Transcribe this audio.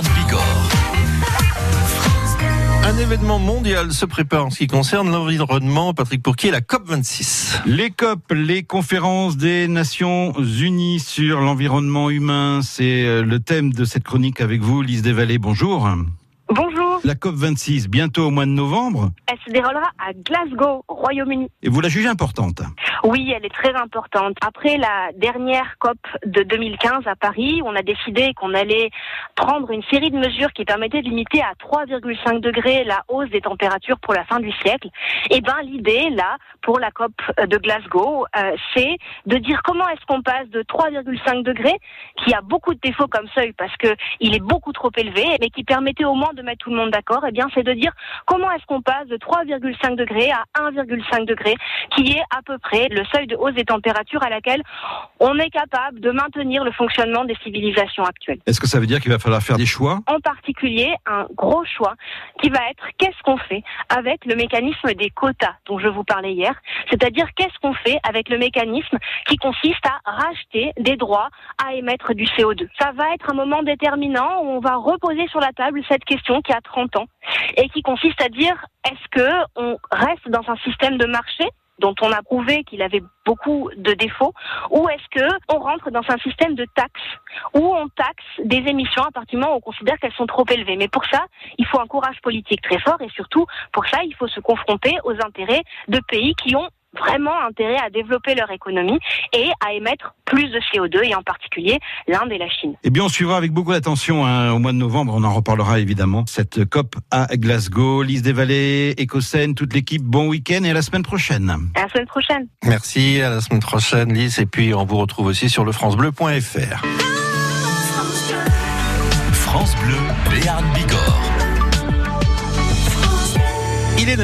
Bigorre. Un événement mondial se prépare en ce qui concerne l'environnement. Patrick Pourquier, la COP26. Les COP, les conférences des Nations Unies sur l'environnement humain, c'est euh, le thème de cette chronique avec vous, Lise Desvallées. Bonjour. Bonjour. La COP 26, bientôt au mois de novembre. Elle se déroulera à Glasgow, Royaume-Uni. Et vous la jugez importante? Oui, elle est très importante. Après la dernière COP de 2015 à Paris, on a décidé qu'on allait prendre une série de mesures qui permettaient de limiter à 3,5 degrés la hausse des températures pour la fin du siècle. Et ben l'idée là pour la COP de Glasgow, euh, c'est de dire comment est-ce qu'on passe de 3,5 degrés, qui a beaucoup de défauts comme seuil parce que il est beaucoup trop élevé, mais qui permettait au moins de mettre tout le monde d'accord, eh bien, c'est de dire comment est-ce qu'on passe de 3,5 degrés à 1,5 degré, qui est à peu près le seuil de hausse des températures à laquelle on est capable de maintenir le fonctionnement des civilisations actuelles. Est-ce que ça veut dire qu'il va falloir faire des choix En particulier, un gros choix qui va être qu'est-ce qu'on fait avec le mécanisme des quotas dont je vous parlais hier, c'est-à-dire qu'est-ce qu'on fait avec le mécanisme qui consiste à racheter des droits à émettre du CO2. Ça va être un moment déterminant où on va reposer sur la table cette question qui a 30 ans et qui consiste à dire est-ce que on reste dans un système de marché dont on a prouvé qu'il avait beaucoup de défauts, ou est-ce que on rentre dans un système de taxes où on taxe des émissions à partir du moment où on considère qu'elles sont trop élevées. Mais pour ça, il faut un courage politique très fort et surtout pour ça, il faut se confronter aux intérêts de pays qui ont vraiment intérêt à développer leur économie et à émettre plus de CO2 et en particulier l'Inde et la Chine. Eh bien, on suivra avec beaucoup d'attention hein, au mois de novembre. On en reparlera évidemment. Cette COP à Glasgow, Lise Desvallées, Écosène, toute l'équipe. Bon week-end et à la semaine prochaine. À la semaine prochaine. Merci, à la semaine prochaine, Lise. Et puis, on vous retrouve aussi sur le francebleu.fr. France Bleu Béarn Bigorre.